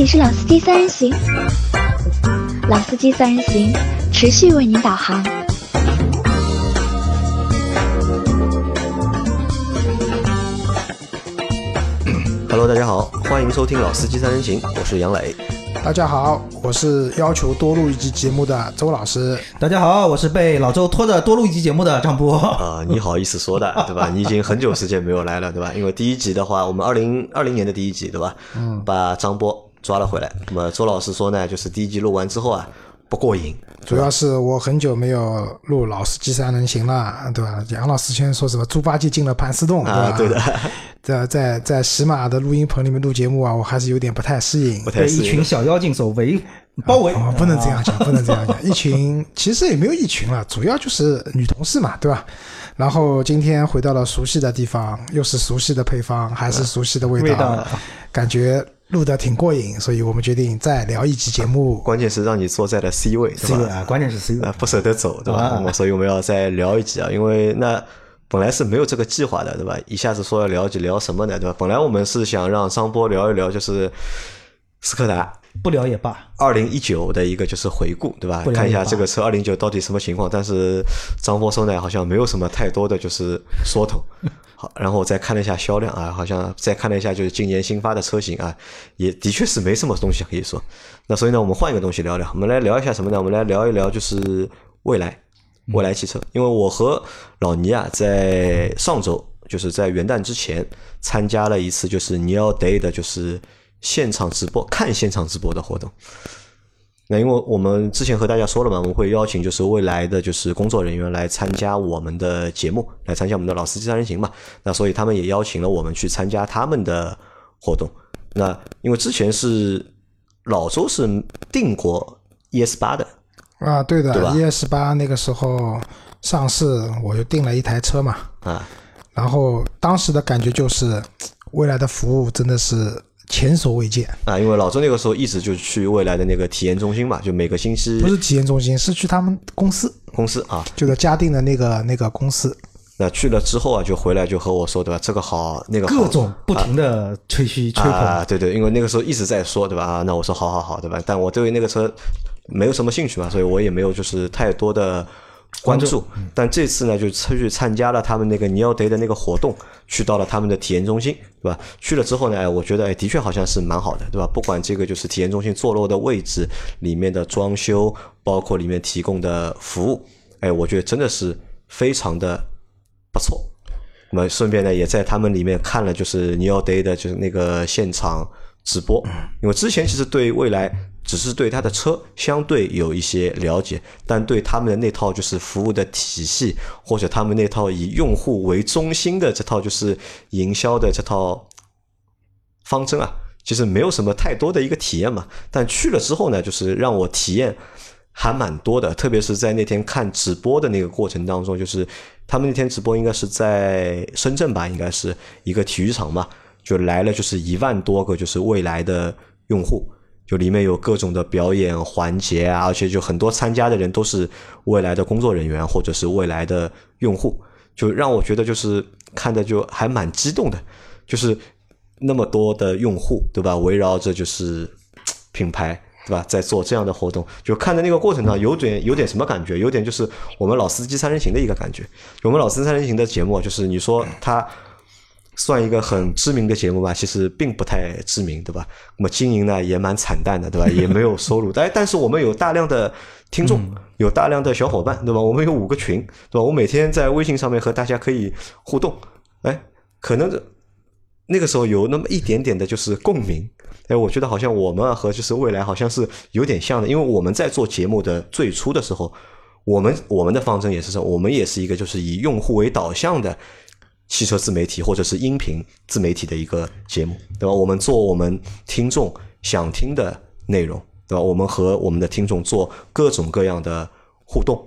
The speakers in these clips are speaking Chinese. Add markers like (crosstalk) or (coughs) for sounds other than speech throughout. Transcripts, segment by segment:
里是老司机三人行，老司机三人行持续为您导航。Hello，大家好，欢迎收听《老司机三人行》，我是杨磊。大家好，我是要求多录一集节目的周老师。大家好，我是被老周拖着多录一集节目的张波。啊、你好意思说的，(laughs) 对吧？你已经很久时间没有来了，对吧？因为第一集的话，我们二零二零年的第一集，对吧？嗯，把张波抓了回来。那么周老师说呢，就是第一集录完之后啊，不过瘾，主要是我很久没有录《老司机三人行》了，对吧？杨老师先说什么猪八戒进了盘丝洞，对吧？啊，对的，(laughs) 在在在喜马的录音棚里面录节目啊，我还是有点不太适应不。太被适应一群小妖精所围包围，啊，不能这样讲，不能这样讲。(laughs) 一群其实也没有一群了，主要就是女同事嘛，对吧？然后今天回到了熟悉的地方，又是熟悉的配方，还是熟悉的味道，味道感觉录的挺过瘾，所以我们决定再聊一集节目。关键是让你坐在了 C 位，对 C 位吧？啊，关键是 C 位啊，不舍得走，对吧？所以我们要再聊一集啊，因为那本来是没有这个计划的，对吧？一下子说要聊一聊什么呢，对吧？本来我们是想让张波聊一聊，就是斯柯达不聊也罢。二零一九的一个就是回顾，对吧看一下这个车二零九到底什么情况。但是张波说呢，好像没有什么太多的就是说头。好，然后我再看了一下销量啊，好像再看了一下就是今年新发的车型啊，也的确是没什么东西可以说。那所以呢，我们换一个东西聊聊，我们来聊一下什么呢？我们来聊一聊就是未来，未来汽车。因为我和老倪啊，在上周就是在元旦之前参加了一次就是 Neo Day 的，就是现场直播看现场直播的活动。那因为我们之前和大家说了嘛，我们会邀请就是未来的就是工作人员来参加我们的节目，来参加我们的老司机三人行嘛。那所以他们也邀请了我们去参加他们的活动。那因为之前是老周是定过 ES 八的，啊，对的对，ES 八那个时候上市，我就订了一台车嘛。啊，然后当时的感觉就是，未来的服务真的是前所未见。啊，因为老周那个时候一直就去未来的那个体验中心嘛，就每个星期不是体验中心，是去他们公司，公司啊，就在嘉定的那个那个公司。那去了之后啊，就回来就和我说，对吧？这个好，那个好各种不停的吹嘘吹捧啊，对对，因为那个时候一直在说，对吧？啊，那我说好好好，对吧？但我对于那个车没有什么兴趣嘛，所以我也没有就是太多的关注。但这次呢，就去参加了他们那个 Neo Day 的那个活动，去到了他们的体验中心，对吧？去了之后呢，哎，我觉得哎，的确好像是蛮好的，对吧？不管这个就是体验中心坐落的位置、里面的装修，包括里面提供的服务，哎，我觉得真的是非常的不错。那么顺便呢，也在他们里面看了就是 Neo Day 的就是那个现场直播，因为之前其实对未来只是对他的车相对有一些了解，但对他们的那套就是服务的体系，或者他们那套以用户为中心的这套就是营销的这套方针啊，其实没有什么太多的一个体验嘛。但去了之后呢，就是让我体验还蛮多的，特别是在那天看直播的那个过程当中，就是他们那天直播应该是在深圳吧，应该是一个体育场嘛，就来了就是一万多个就是未来的用户。就里面有各种的表演环节啊，而且就很多参加的人都是未来的工作人员或者是未来的用户，就让我觉得就是看的就还蛮激动的，就是那么多的用户，对吧？围绕着就是品牌，对吧？在做这样的活动，就看的那个过程上有点有点什么感觉，有点就是我们老司机三人行的一个感觉。我们老司机三人行的节目，就是你说他算一个很知名的节目吧，其实并不太知名，对吧？那么经营呢也蛮惨淡的，对吧？(laughs) 也没有收入，但但是我们有大量的听众，有大量的小伙伴，对吧？我们有五个群，对吧？我每天在微信上面和大家可以互动，哎，可能那个时候有那么一点点的就是共鸣。哎，我觉得好像我们啊和就是未来好像是有点像的，因为我们在做节目的最初的时候，我们我们的方针也是说，我们也是一个就是以用户为导向的汽车自媒体或者是音频自媒体的一个节目，对吧？我们做我们听众想听的内容，对吧？我们和我们的听众做各种各样的互动，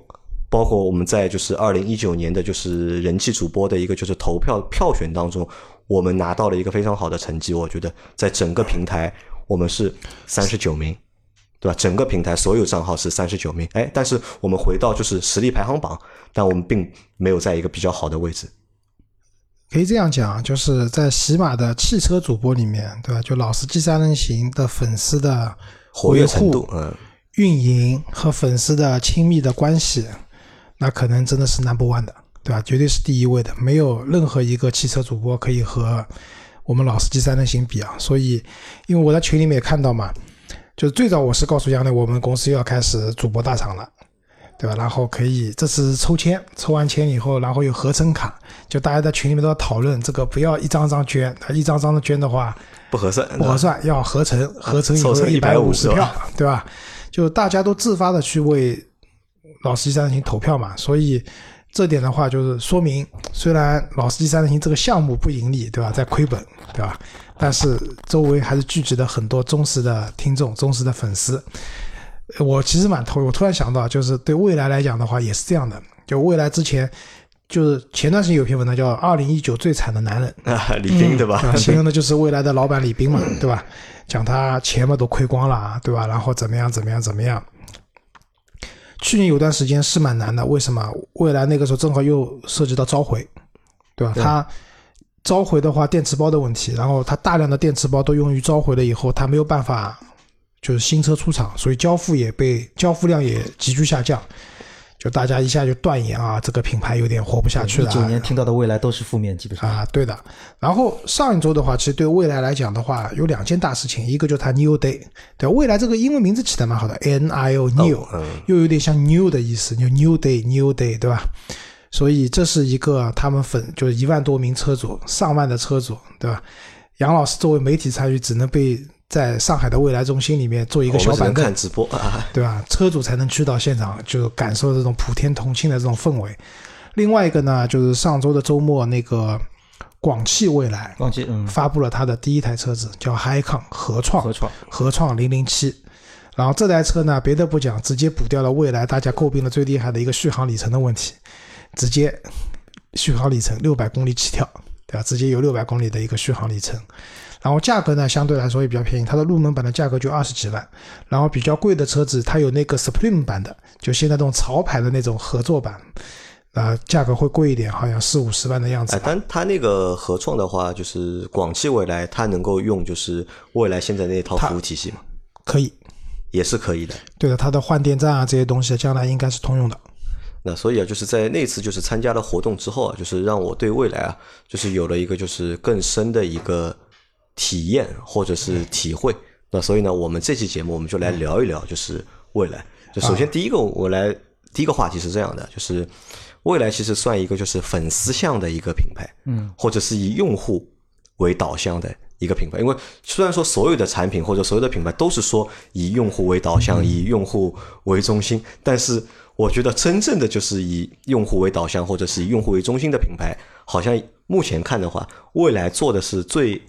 包括我们在就是二零一九年的就是人气主播的一个就是投票票选当中，我们拿到了一个非常好的成绩。我觉得在整个平台我们是三十九名，对吧？整个平台所有账号是三十九名，哎，但是我们回到就是实力排行榜，但我们并没有在一个比较好的位置。可以这样讲，就是在喜马的汽车主播里面，对吧？就老司机三人行的粉丝的活跃程度，嗯，运营和粉丝的亲密的关系，那可能真的是 number one 的，对吧？绝对是第一位的，没有任何一个汽车主播可以和我们老司机三人行比啊。所以，因为我在群里面也看到嘛，就是最早我是告诉杨磊，我们公司又要开始主播大厂了。对吧？然后可以，这次抽签，抽完签以后，然后有合成卡，就大家在群里面都要讨论这个，不要一张张捐，一张张的捐的话不合算，不合算，要合成，合成以后一百五十票，对吧？就大家都自发的去为老司机三人行投票嘛，所以这点的话就是说明，虽然老司机三人行这个项目不盈利，对吧，在亏本，对吧？但是周围还是聚集了很多忠实的听众、忠实的粉丝。我其实蛮头，我突然想到，就是对未来来讲的话，也是这样的。就未来之前，就是前段时间有篇文章叫《二零一九最惨的男人》，(laughs) 啊，李斌对吧？形容的就是未来的老板李斌嘛，对吧？讲他钱嘛都亏光了，对吧？然后怎么样怎么样怎么样？去年有段时间是蛮难的，为什么？未来那个时候正好又涉及到召回，对吧？他召回的话，电池包的问题，然后他大量的电池包都用于召回了以后，他没有办法。就是新车出厂，所以交付也被交付量也急剧下降，就大家一下就断言啊，这个品牌有点活不下去了。一九年听到的未来都是负面，基本上啊，对的。然后上一周的话，其实对未来来讲的话，有两件大事情，一个就是它 New Day，对未来这个英文名字起的蛮好的，N I O New，又有点像 New 的意思，就 New Day New Day，对吧？所以这是一个他们粉就是一万多名车主，上万的车主，对吧？杨老师作为媒体参与，只能被。在上海的未来中心里面做一个小板凳，看直播，对吧？车主才能去到现场，就感受这种普天同庆的这种氛围。另外一个呢，就是上周的周末，那个广汽未来，广汽嗯，发布了它的第一台车子，叫创，合创，合创零零七。然后这台车呢，别的不讲，直接补掉了未来大家诟病的最厉害的一个续航里程的问题，直接续航里程六百公里起跳，对吧？直接有六百公里的一个续航里程。然后价格呢，相对来说也比较便宜，它的入门版的价格就二十几万，然后比较贵的车子，它有那个 Supreme 版的，就现在这种潮牌的那种合作版，啊，价格会贵一点，好像四五十万的样子。哎，但它那个合创的话，就是广汽未来，它能够用就是未来现在那套服务体系吗？可以，也是可以的。对的，它的换电站啊这些东西，将来应该是通用的。那所以啊，就是在那次就是参加了活动之后啊，就是让我对未来啊，就是有了一个就是更深的一个。体验或者是体会，那所以呢，我们这期节目我们就来聊一聊，就是未来。就首先第一个，我来第一个话题是这样的，就是未来其实算一个就是粉丝向的一个品牌，嗯，或者是以用户为导向的一个品牌。因为虽然说所有的产品或者所有的品牌都是说以用户为导向、以用户为中心，但是我觉得真正的就是以用户为导向或者是以用户为中心的品牌，好像目前看的话，未来做的是最。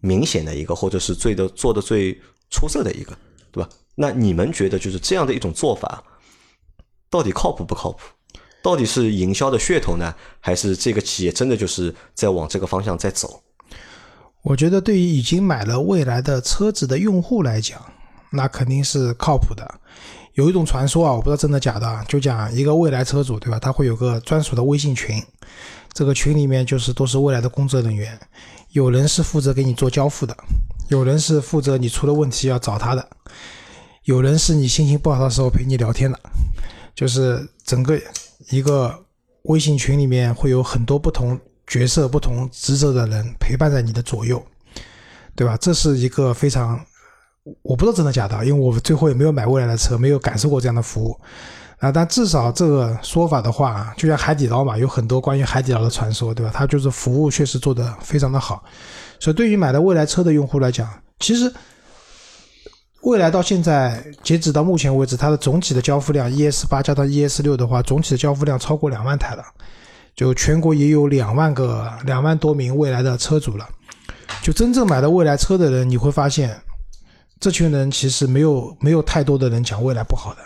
明显的一个，或者是最的做的最出色的一个，对吧？那你们觉得就是这样的一种做法，到底靠谱不靠谱？到底是营销的噱头呢，还是这个企业真的就是在往这个方向在走？我觉得对于已经买了未来的车子的用户来讲，那肯定是靠谱的。有一种传说啊，我不知道真的假的，就讲一个未来车主，对吧？他会有个专属的微信群，这个群里面就是都是未来的工作人员。有人是负责给你做交付的，有人是负责你出了问题要找他的，有人是你心情不好的时候陪你聊天的，就是整个一个微信群里面会有很多不同角色、不同职责的人陪伴在你的左右，对吧？这是一个非常，我不知道真的假的，因为我最后也没有买未来的车，没有感受过这样的服务。啊，但至少这个说法的话，就像海底捞嘛，有很多关于海底捞的传说，对吧？它就是服务确实做得非常的好，所以对于买了未来车的用户来讲，其实未来到现在截止到目前为止，它的总体的交付量 ES 八加到 ES 六的话，总体的交付量超过两万台了，就全国也有两万个两万多名未来的车主了。就真正买了未来车的人，你会发现，这群人其实没有没有太多的人讲未来不好的。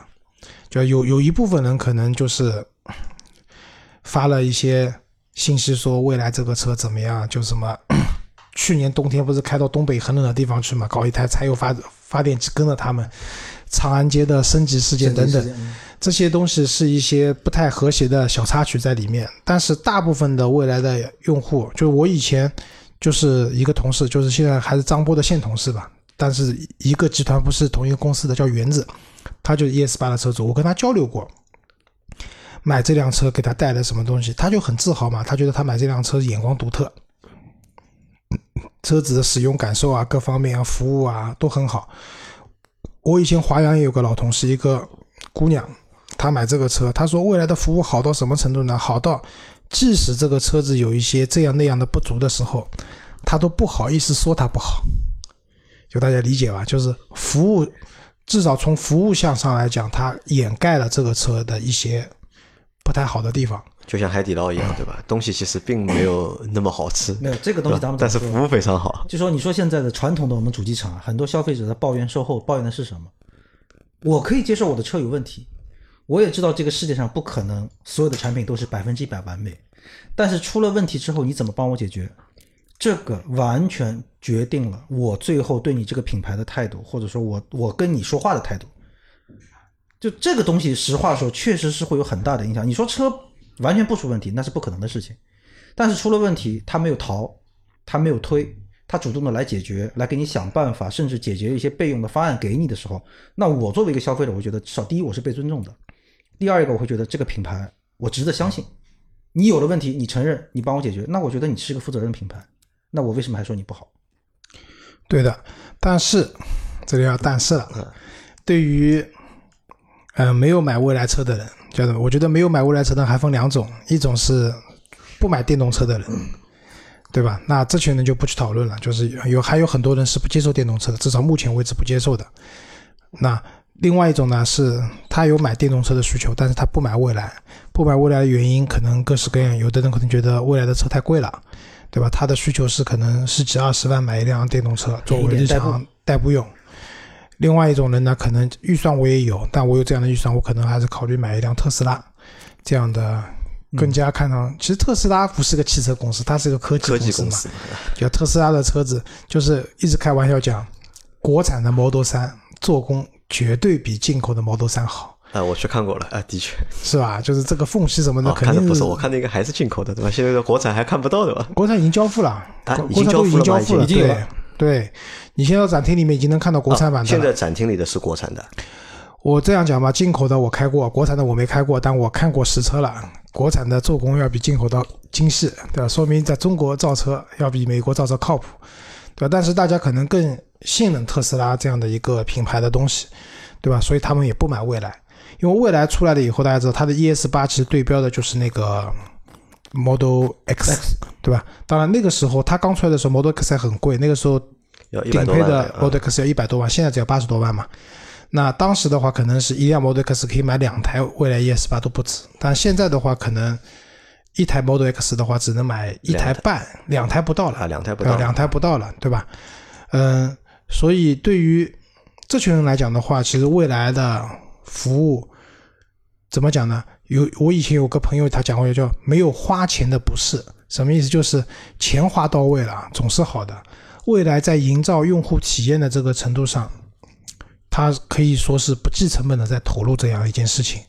就有有一部分人可能就是发了一些信息说未来这个车怎么样？就什么去年冬天不是开到东北很冷的地方去嘛，搞一台柴油发发电机跟着他们，长安街的升级事件等等这些东西是一些不太和谐的小插曲在里面。但是大部分的未来的用户，就是我以前就是一个同事，就是现在还是张波的现同事吧，但是一个集团不是同一个公司的，叫原子，他就是 ES 八的车主，我跟他交流过。买这辆车给他带来什么东西，他就很自豪嘛，他觉得他买这辆车眼光独特，车子的使用感受啊，各方面啊，服务啊都很好。我以前华阳也有个老同事，一个姑娘，她买这个车，她说未来的服务好到什么程度呢？好到即使这个车子有一些这样那样的不足的时候，她都不好意思说它不好。就大家理解吧，就是服务，至少从服务项上来讲，它掩盖了这个车的一些不太好的地方。就像海底捞一样，对吧？东西其实并没有那么好吃，没有这个东西咱们但是服务非常好。就说你说现在的传统的我们主机厂，很多消费者在抱怨售后，抱怨的是什么？我可以接受我的车有问题，我也知道这个世界上不可能所有的产品都是百分之一百完美，但是出了问题之后，你怎么帮我解决？这个完全决定了我最后对你这个品牌的态度，或者说我我跟你说话的态度。就这个东西，实话说，确实是会有很大的影响。你说车完全不出问题，那是不可能的事情。但是出了问题，他没有逃，他没有推，他主动的来解决，来给你想办法，甚至解决一些备用的方案给你的时候，那我作为一个消费者，我觉得至少第一我是被尊重的，第二一个我会觉得这个品牌我值得相信。你有了问题，你承认，你帮我解决，那我觉得你是一个负责任的品牌，那我为什么还说你不好？对的，但是这里要但是了，对于呃没有买未来车的人，叫做我觉得没有买未来车的人还分两种，一种是不买电动车的人，对吧？那这群人就不去讨论了，就是有还有很多人是不接受电动车的，至少目前为止不接受的。那另外一种呢，是他有买电动车的需求，但是他不买未来，不买未来的原因可能各式各样，有的人可能觉得未来的车太贵了。对吧？他的需求是可能十几二十万买一辆电动车作为日常代步用。另外一种人呢，可能预算我也有，但我有这样的预算，我可能还是考虑买一辆特斯拉这样的，更加看上。其实特斯拉不是个汽车公司，它是个科技公司公司嘛。就特斯拉的车子，就是一直开玩笑讲，国产的 Model 三做工绝对比进口的 Model 三好。啊，我去看过了啊，的确，是吧？就是这个缝隙什么的，哦，肯定看的不是我看的应该还是进口的，对吧？现在的国产还看不到的吧？国产已经交付了，啊已经交付了已经交付了，对。你现在到展厅里面已经能看到国产版的现在展厅里的是国产的，我这样讲吧，进口的我开过，国产的我没开过，但我看过实车了。国产的做工要比进口的精细，对吧？说明在中国造车要比美国造车靠谱，对吧？但是大家可能更信任特斯拉这样的一个品牌的东西，对吧？所以他们也不买蔚来，因为蔚来出来了以后，大家知道它的 ES 八其实对标的就是那个 Model X，对吧？当然那个时候它刚出来的时候，Model X 还很贵，那个时候顶配的 Model X 要一百多万，现在只要八十多万嘛。那当时的话，可能是一辆 Model X 可以买两台蔚来 ES 八都不止，但现在的话，可能一台 Model X 的话只能买一台半，两台不到了啊，两台不到，呃两台不到了，对吧？嗯，所以对于这群人来讲的话，其实未来的服务怎么讲呢？有我以前有个朋友，他讲过叫“没有花钱的不是”，什么意思？就是钱花到位了，总是好的。未来在营造用户体验的这个程度上，它可以说是不计成本的在投入这样一件事情。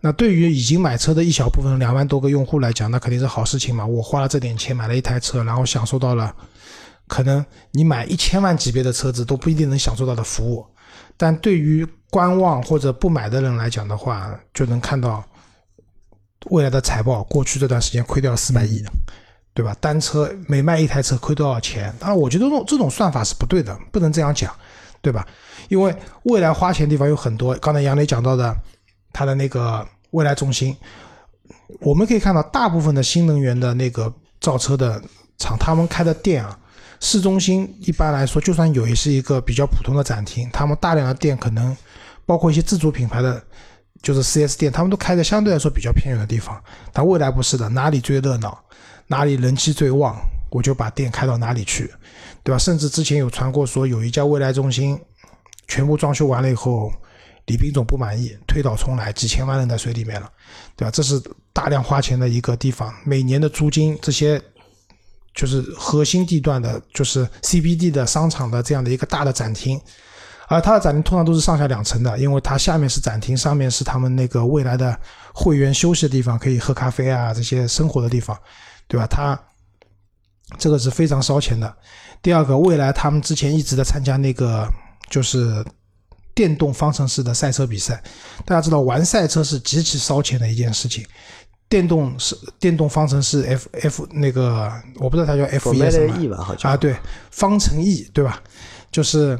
那对于已经买车的一小部分两万多个用户来讲，那肯定是好事情嘛。我花了这点钱买了一台车，然后享受到了可能你买一千万级别的车子都不一定能享受到的服务。但对于观望或者不买的人来讲的话，就能看到未来的财报，过去这段时间亏掉了四百亿，对吧？单车每卖一台车亏多少钱？当然，我觉得这种这种算法是不对的，不能这样讲，对吧？因为未来花钱地方有很多，刚才杨磊讲到的，他的那个未来中心，我们可以看到大部分的新能源的那个造车的厂，他们开的店啊，市中心一般来说，就算有，也是一个比较普通的展厅。他们大量的店可能包括一些自主品牌的，就是 4S 店，他们都开在相对来说比较偏远的地方。但未来不是的，哪里最热闹，哪里人气最旺，我就把店开到哪里去，对吧？甚至之前有传过说，有一家未来中心全部装修完了以后，李斌总不满意，推倒重来，几千万扔在水里面了，对吧？这是大量花钱的一个地方，每年的租金这些。就是核心地段的，就是 CBD 的商场的这样的一个大的展厅，而它的展厅通常都是上下两层的，因为它下面是展厅，上面是他们那个未来的会员休息的地方，可以喝咖啡啊这些生活的地方，对吧？它这个是非常烧钱的。第二个，未来他们之前一直在参加那个就是电动方程式的赛车比赛，大家知道玩赛车是极其烧钱的一件事情。电动是电动方程式 F F 那个我不知道它叫 F 一什么 E 吧，好像啊，对，方程 E 对吧？就是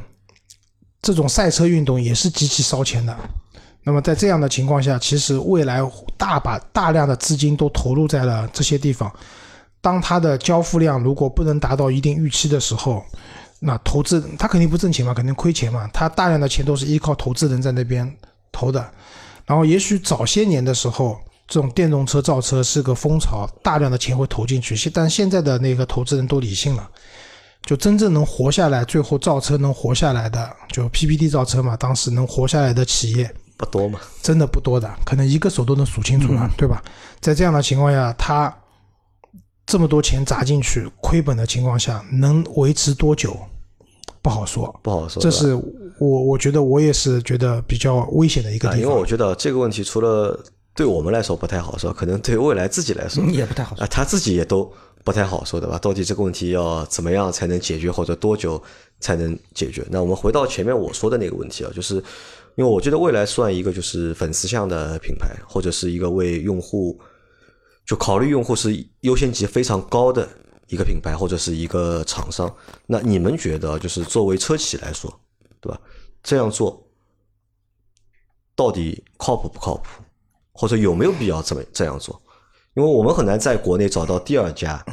这种赛车运动也是极其烧钱的。那么在这样的情况下，其实未来大把大量的资金都投入在了这些地方。当它的交付量如果不能达到一定预期的时候，那投资它肯定不挣钱嘛，肯定亏钱嘛。它大量的钱都是依靠投资人在那边投的。然后也许早些年的时候，这种电动车造车是个风潮，大量的钱会投进去。现但现在的那个投资人都理性了，就真正能活下来，最后造车能活下来的，就 PPT 造车嘛，当时能活下来的企业不多嘛，真的不多的，可能一个手都能数清楚了，对吧？在这样的情况下，他这么多钱砸进去，亏本的情况下，能维持多久不好说。不好说。这是我我觉得我也是觉得比较危险的一个啊，地方。因为我觉得这个问题除了对我们来说不太好说，可能对未来自己来说嗯也不太好说啊，他自己也都不太好说，对吧？到底这个问题要怎么样才能解决，或者多久才能解决？那我们回到前面我说的那个问题啊，就是因为我觉得未来算一个就是粉丝向的品牌，或者是一个为用户就考虑用户是优先级非常高的一个品牌，或者是一个厂商。那你们觉得，就是作为车企来说，对吧？这样做到底靠谱不靠谱，或者有没有必要这么这样做？因为我们很难在国内找到第二家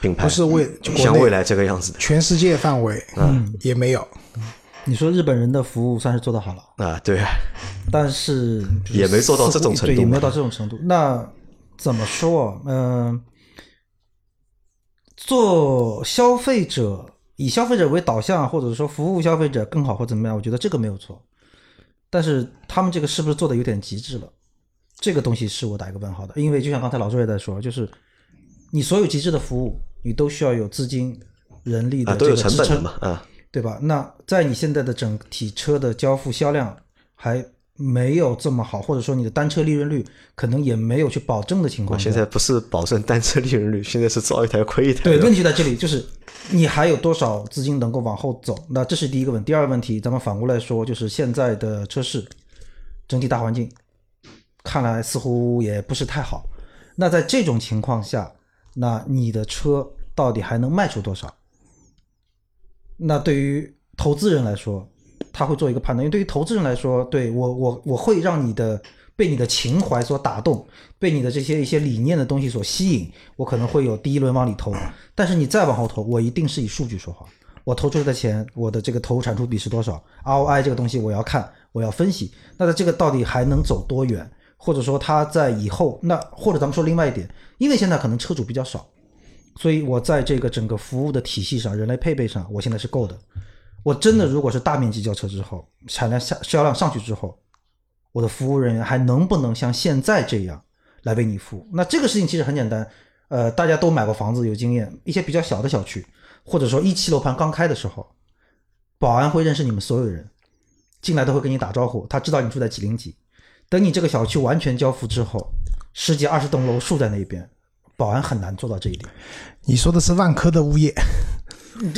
品牌不是为就国内像未来这个样子的全世界范围，嗯，也没有。你说日本人的服务算是做得好了，啊，对啊，但是是 (laughs) 也没做到这种程度对，也没有到这种程度。那怎么说？嗯、做消费者以消费者为导向，或者说服务消费者更好或怎么样，我觉得这个没有错。但是他们这个是不是做的有点极致了？这个东西是我打一个问号的，因为就像刚才老周也在说，就是你所有极致的服务，你都需要有资金、人力的这个支撑成本的嘛，啊，对吧？那在你现在的整体车的交付销量还没有这么好，或者说你的单车利润率可能也没有去保证的情况下，现在不是保证单车利润率，现在是造一台亏一台。对，问题就在这里，就是你还有多少资金能够往后走？那这是第一个问题。第二个问题，咱们反过来说，就是现在的车市整体大环境看来似乎也不是太好。那在这种情况下，那你的车到底还能卖出多少？那对于投资人来说，他会做一个判断，因为对于投资人来说，对我我我会让你的被你的情怀所打动，被你的这些一些理念的东西所吸引，我可能会有第一轮往里投，但是你再往后投，我一定是以数据说话。我投出来的钱，我的这个投入产出比是多少？ROI 这个东西我要看，我要分析。那在这个到底还能走多远？或者说它在以后，那或者咱们说另外一点，因为现在可能车主比较少，所以我在这个整个服务的体系上、人类配备上，我现在是够的。我真的如果是大面积交车之后，产量下销量上去之后，我的服务人员还能不能像现在这样来为你服务？那这个事情其实很简单，呃，大家都买过房子有经验，一些比较小的小区，或者说一期楼盘刚开的时候，保安会认识你们所有人，进来都会跟你打招呼，他知道你住在几零几。等你这个小区完全交付之后，十几二十栋楼竖在那边，保安很难做到这一点。你说的是万科的物业，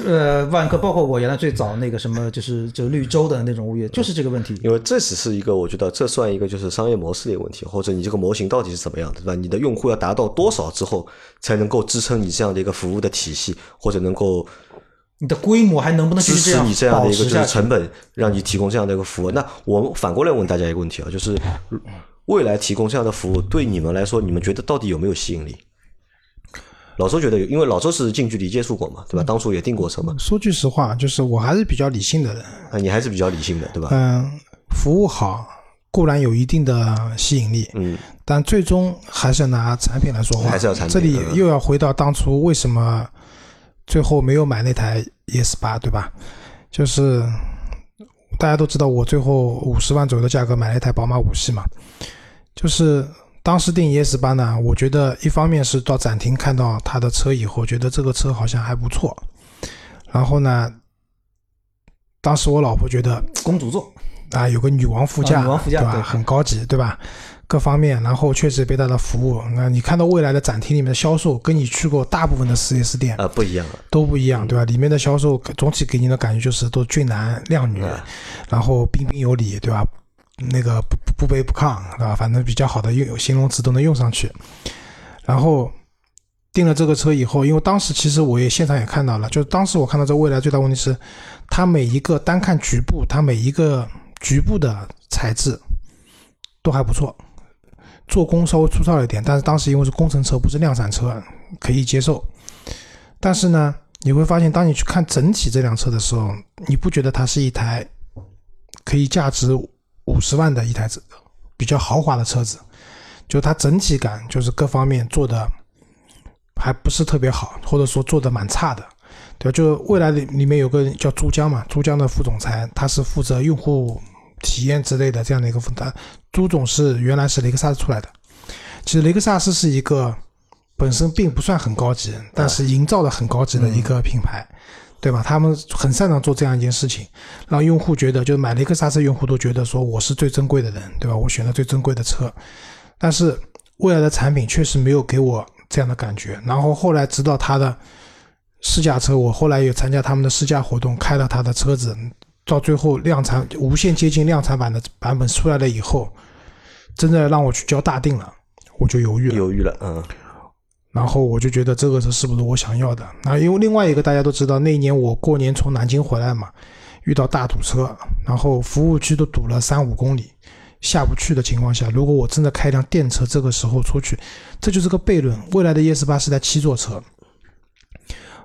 呃，万科包括我原来最早那个什么，就是就绿洲的那种物业，就是这个问题。因为这只是一个，我觉得这算一个就是商业模式的一个问题，或者你这个模型到底是怎么样的，对吧？你的用户要达到多少之后，才能够支撑你这样的一个服务的体系，或者能够你的规模还能不能继支续这样持你这样的一个就是？成本，让你提供这样的一个服务。那我们反过来问大家一个问题啊，就是未来提供这样的服务，对你们来说，你们觉得到底有没有吸引力？老周觉得有，因为老周是近距离接触过嘛，对吧？当初也订过车嘛，说句实话，就是我还是比较理性的人。啊，你还是比较理性的，对吧？嗯，服务好固然有一定的吸引力，嗯，但最终还是要拿产品来说话。还是要产品这里嗯又要回到当初为什么最后没有买那台 ES 八，对吧？就是大家都知道，我最后五十万左右的价格买了一台宝马五系嘛，就是。当时订 ES 八呢，我觉得一方面是到展厅看到它的车以后，觉得这个车好像还不错，然后呢，当时我老婆觉得公主座，啊，有个女王副驾，啊女王副驾对吧？对很高级，对吧？各方面，然后确实被它的服务。那你看到未来的展厅里面的销售，跟你去过大部分的 4S 店啊，不一样了。都不一样，对吧？里面的销售总体给你的感觉就是都俊男靓女，啊然后彬彬有礼，对吧？那个不不卑不亢，对吧？反正比较好的用形容词都能用上去。然后订了这个车以后，因为当时其实我也现场也看到了，就是当时我看到这未来最大问题是，它每一个单看局部，它每一个局部的材质都还不错，做工稍微粗糙一点，但是当时因为是工程车，不是量产车，可以接受。但是呢，你会发现，当你去看整体这辆车的时候，你不觉得它是一台可以价值五十万的一台，比较豪华的车子，就它整体感就是各方面做的还不是特别好，或者说做的蛮差的，对？就未来里里面有个叫珠江嘛，珠江的副总裁，他是负责用户体验之类的这样的一个负担。朱总是原来是雷克萨斯出来的，其实雷克萨斯是一个本身并不算很高级，但是营造的很高级的一个品牌。对吧？他们很擅长做这样一件事情，让用户觉得，就是买雷克萨斯用户都觉得说我是最珍贵的人，对吧？我选了最珍贵的车，但是未来的产品确实没有给我这样的感觉。然后后来直到他的试驾车，我后来也参加他们的试驾活动，开了他的车子，到最后量产无限接近量产版的版本出来了以后，真的让我去交大定了，我就犹豫了。犹豫了，嗯，然后我就觉得这个车是不是我想要的？那因为另外一个大家都知道，那一年我过年从南京回来嘛，遇到大堵车，然后服务区都堵了三五公里，下不去的情况下，如果我真的开一辆电车，这个时候出去，这就是个悖论。未来的 ES 八是台七座车，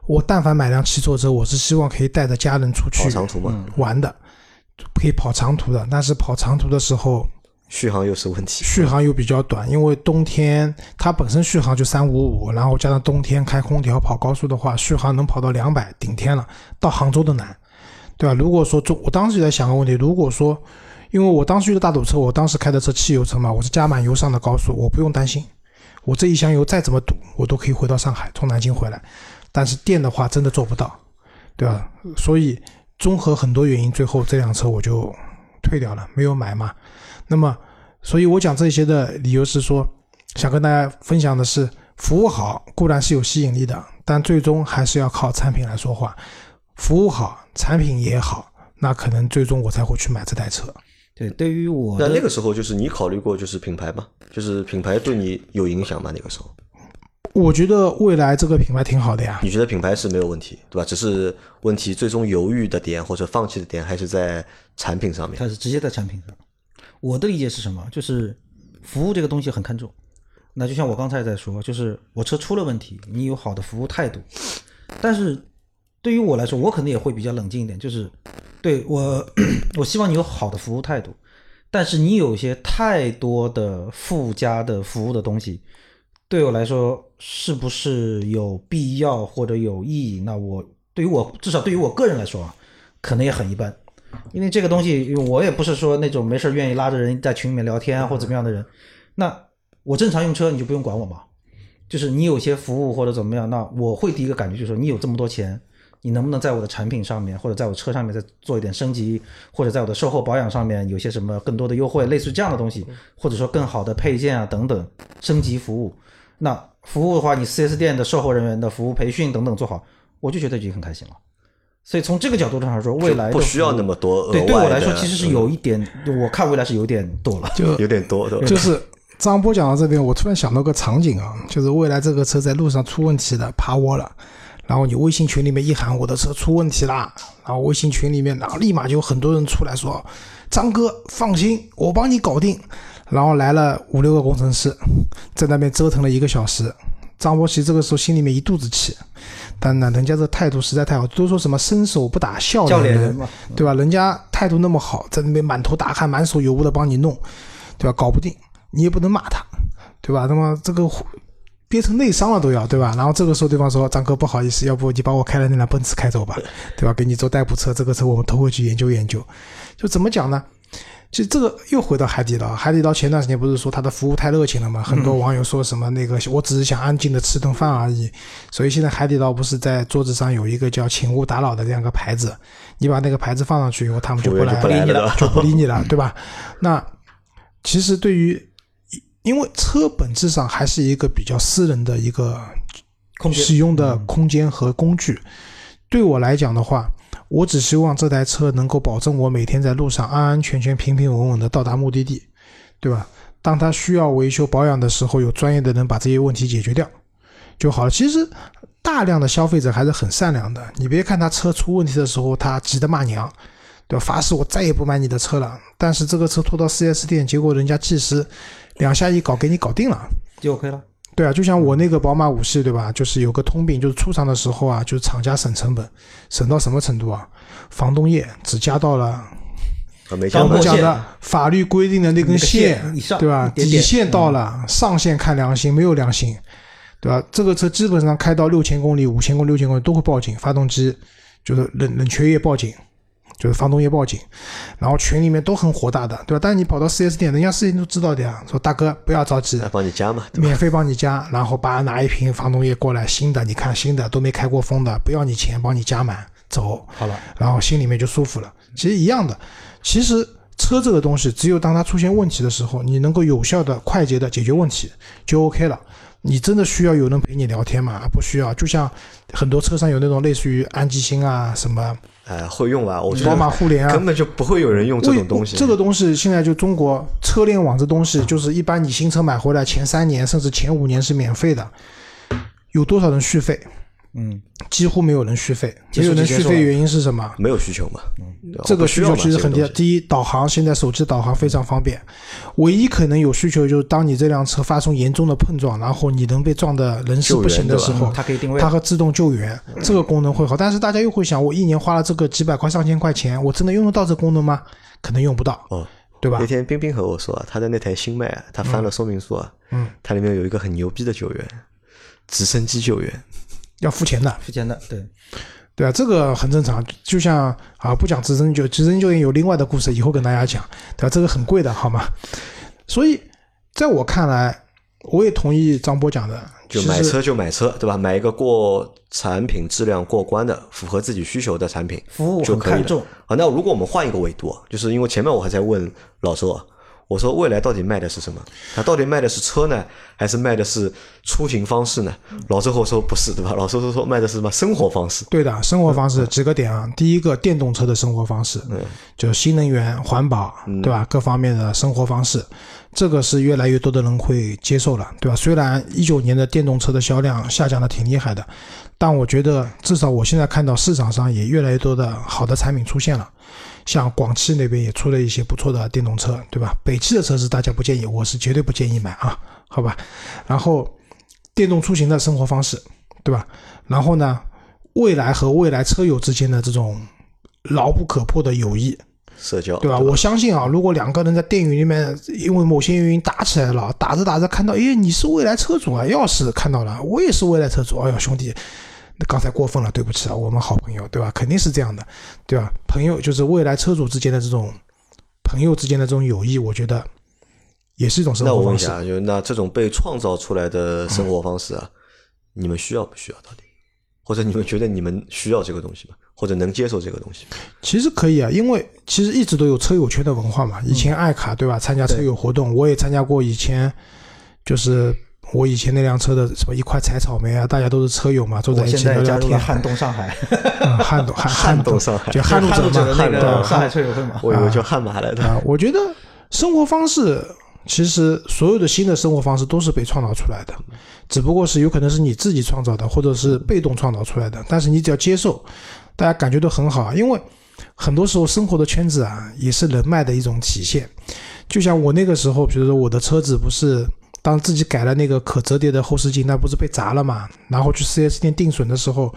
我但凡买辆七座车，我是希望可以带着家人出去跑长途嘛，玩的，可以跑长途的。但是跑长途的时候，续航又是问题。续航又比较短，因为冬天它本身续航就三五五，然后加上冬天开空调跑高速的话，续航能跑到两百顶天了，到杭州都难，对吧？如果说中，我当时就在想个问题，如果说，因为我当时遇到大堵车，我当时开的车汽油车嘛，我是加满油上的高速，我不用担心，我这一箱油再怎么堵，我都可以回到上海，从南京回来。但是电的话真的做不到，对吧？所以综合很多原因，最后这辆车我就退掉了，没有买嘛。那么，所以我讲这些的理由是说，想跟大家分享的是，服务好固然是有吸引力的，但最终还是要靠产品来说话。服务好，产品也好，那可能最终我才会去买这台车。对，对于我的那那个时候就是你考虑过就是品牌吗？就是品牌对你有影响吗？那个时候我觉得未来这个品牌挺好的呀。你觉得品牌是没有问题，对吧？只是问题最终犹豫的点或者放弃的点还是在产品上面。它是直接在产品上。我的理解是什么？就是服务这个东西很看重。那就像我刚才在说，就是我车出了问题，你有好的服务态度，但是对于我来说，我可能也会比较冷静一点，就是对我，(clears throat) 我希望你有好的服务态度，但是你有一些太多的附加的服务的东西，对我来说是不是有必要或者有意义？那我对于我至少对于我个人来说啊，可能也很一般。因为这个东西，因为我也不是说那种没事愿意拉着人在群里面聊天啊或怎么样的人。那我正常用车，你就不用管我嘛。就是你有些服务或者怎么样，那我会第一个感觉就是说，你有这么多钱，你能不能在我的产品上面或者在我车上面再做一点升级，或者在我的售后保养上面有些什么更多的优惠，类似这样的东西，或者说更好的配件啊等等升级服务。那服务的话，你 4S 店的售后人员的服务培训等等做好，我就觉得已经很开心了。所以从这个角度上来说，未来不需要那么多额外对，对我来说其实是有一点，我看未来是有点多了。就有点多，对吧？就是张波讲到这边，我突然想到个场景啊，就是未来这个车在路上出问题了，趴窝了，然后你微信群里面一喊我的车出问题啦，然后微信群里面，然后立马就有很多人出来说，张哥放心，我帮你搞定。然后来了五六个工程师，在那边折腾了一个小时。张波其实这个时候心里面一肚子气，但呢，人家这态度实在太好，都说什么伸手不打笑脸人人嘛，对吧？人家态度那么好，在那边满头大汗、满手油污的帮你弄，对吧？搞不定，你也不能骂他，对吧？那么这个憋成内伤了都要，对吧？然后这个时候对方说：“张哥，不好意思，要不你把我开的那辆奔驰开走吧，对吧？给你做代步车，这个车我们偷回去研究研究。”就怎么讲呢？其实这个又回到海底捞，海底捞前段时间不是说它的服务太热情了嘛？很多网友说什么那个我只是想安静的吃顿饭而已，所以现在海底捞不是在桌子上有一个叫“请勿打扰”的这样一个牌子，你把那个牌子放上去以后，他们就不来不来了就不理 (laughs) 你了，对吧？那其实对于，因为车本质上还是一个比较私人的一个使用的空间和工具。对我来讲的话，我只希望这台车能够保证我每天在路上安安全全、平平稳稳的到达目的地，对吧？当它需要维修保养的时候，有专业的人把这些问题解决掉就好了。其实大量的消费者还是很善良的，你别看他车出问题的时候，他急得骂娘，对吧？发誓我再也不买你的车了。但是这个车拖到 4S 店，结果人家技师两下一搞给你搞定了。就 OK 了。对啊，就像我那个宝马五系，对吧？就是有个通病，就是出厂的时候啊，就是厂家省成本，省到什么程度啊？防冻液只加到了啊，没我们讲的法律规定的那根线对吧？底线到了，上限看良心，没有良心，对吧？这个车基本上开到六千公里、五千公里、六千公里都会报警，发动机就是冷冷却液报警，就是防冻液报警，然后群里面都很火大的，对吧？但是你跑到 4S 店，人家四 S 店都知道的呀，说大哥不要着急来，帮你加嘛，免费帮你加，然后把拿一瓶防冻液过来，新的，你看新的都没开过封的，不要你钱，帮你加满走，好了，然后心里面就舒服了。其实一样的，其实车这个东西，只有当它出现问题的时候，你能够有效的、快捷的解决问题，就 OK 了。你真的需要有人陪你聊天吗？不需要。就像很多车上有那种类似于安吉星啊、什么哎，会用吧？我觉得宝得马互联啊，根本就不会有人用这种东西。这个东西现在就中国车联网这东西，就是一般你新车买回来前三年甚至前五年是免费的，有多少人续费？嗯，几乎没有人续费。接没有人续费原因是什么？没有需求嘛？嗯这个需求其实很低第一，导航现在手机导航非常方便，唯一可能有需求就是当你这辆车发生严重的碰撞，然后你能被撞的人事不行的时候，它可以定位它和自动救援这个功能会好。但是大家又会想，我一年花了这个几百块、上千块钱，我真的用得到这功能吗？可能用不到，嗯，对吧那？天冰冰和我说啊，他的那台新迈啊，他翻了说明书啊，嗯，它里面有一个很牛逼的救援，直升机救援。要付钱的，付钱的，对，对啊，这个很正常。就像啊，不讲直升救，直升救援有另外的故事，以后跟大家讲，对吧？这个很贵的，好吗？所以，在我看来，我也同意张波讲的，就买车就买车，对吧？买一个过产品质量过关的、符合自己需求的产品服务就可以了很看重。好，那如果我们换一个维度啊，就是因为前面我还在问老周啊，我说未来到底卖的是什么？它到底卖的是车呢，还是卖的是出行方式呢？老周和我说不是，对吧？老周说说卖的是什么生活方式？对的，生活方式几个点啊。第一个，电动车的生活方式，就是新能源、环保，对吧？各方面的生活方式，这个是越来越多的人会接受了，对吧？虽然一九年的电动车的销量下降的挺厉害的，但我觉得至少我现在看到市场上也越来越多的好的产品出现了。像广汽那边也出了一些不错的电动车，对吧？北汽的车子大家不建议，我是绝对不建议买啊，好吧？然后电动出行的生活方式，对吧？然后呢，未来和未来车友之间的这种牢不可破的友谊，社交，对吧？我相信啊，如果两个人在电影里面因为某些原因打起来了，打着打着看到，哎，你是未来车主啊，钥匙看到了，我也是未来车主，哎呦，兄弟，那刚才过分了，对不起啊，我们好朋友，对吧？肯定是这样的，对吧？朋友就是未来车主之间的这种朋友之间的这种友谊，我觉得也是一种生活方式。那我问一下，就那这种被创造出来的生活方式啊，你们需要不需要？到底，或者你们觉得你们需要这个东西吗？或者能接受这个东西？其实可以啊，因为其实一直都有车友圈的文化嘛。以前爱卡对吧，参加车友活动，我也参加过。以前就是我以前那辆车的什么一块采草莓啊，大家都是车友嘛，坐在一起现在加入了聊聊天。撼动上海，嗯撼动撼撼动动上海就撼路者嘛，那个动上海车友会嘛，我以为叫悍马来的。啊，我觉得生活方式其实所有的新的生活方式都是被创造出来的，只不过是有可能是你自己创造的，或者是被动创造出来的。但是你只要接受，大家感觉都很好，因为很多时候生活的圈子啊，也是人脉的一种体现。就像我那个时候，比如说我的车子不是。当自己改了那个可折叠的后视镜，那不是被砸了嘛？然后去 4S 店定损的时候，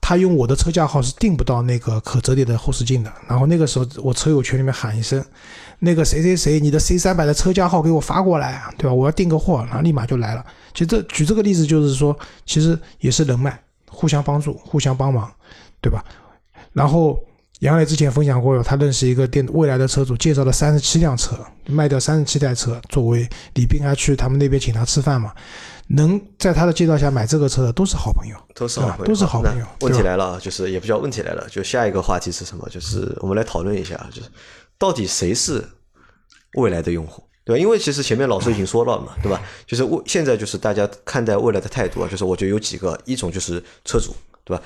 他用我的车架号是订不到那个可折叠的后视镜的。然后那个时候，我车友群里面喊一声：“那个谁谁谁，你的 C 三百的车架号给我发过来，对吧？我要订个货。”然后立马就来了。其实这举这个例子就是说，其实也是人脉，互相帮助，互相帮忙，对吧？然后杨磊之前分享过，他认识一个电未来的车主，介绍了三十七辆车，卖掉三十七台车，作为李斌还去他们那边请他吃饭嘛。能在他的介绍下买这个车的都是好朋友，都是好朋友，都是好朋友。问题来了，就是也不叫问题来了，就下一个话题是什么？就是我们来讨论一下，就是到底谁是未来的用户，对吧？因为其实前面老师已经说了嘛，对吧？就是未现在就是大家看待未来的态度啊，就是我觉得有几个，一种就是车主，对吧？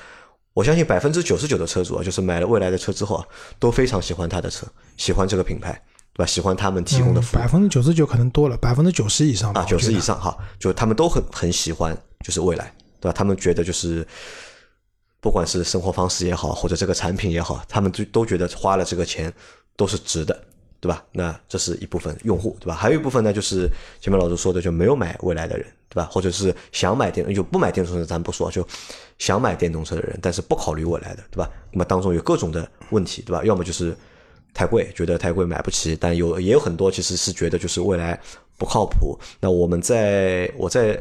我相信百分之九十九的车主啊，就是买了未来的车之后啊，都非常喜欢他的车，喜欢这个品牌，对吧？喜欢他们提供的服务。百分之九十九可能多了，百分之九十以上啊，九十以上哈，就他们都很很喜欢，就是未来，对吧？他们觉得就是，不管是生活方式也好，或者这个产品也好，他们都都觉得花了这个钱都是值的。对吧？那这是一部分用户，对吧？还有一部分呢，就是前面老师说的，就没有买未来的人，对吧？或者是想买电就不买电动车，咱不说，就想买电动车的人，但是不考虑未来的，对吧？那么当中有各种的问题，对吧？要么就是太贵，觉得太贵买不起，但有也有很多其实是觉得就是未来不靠谱。那我们在我在。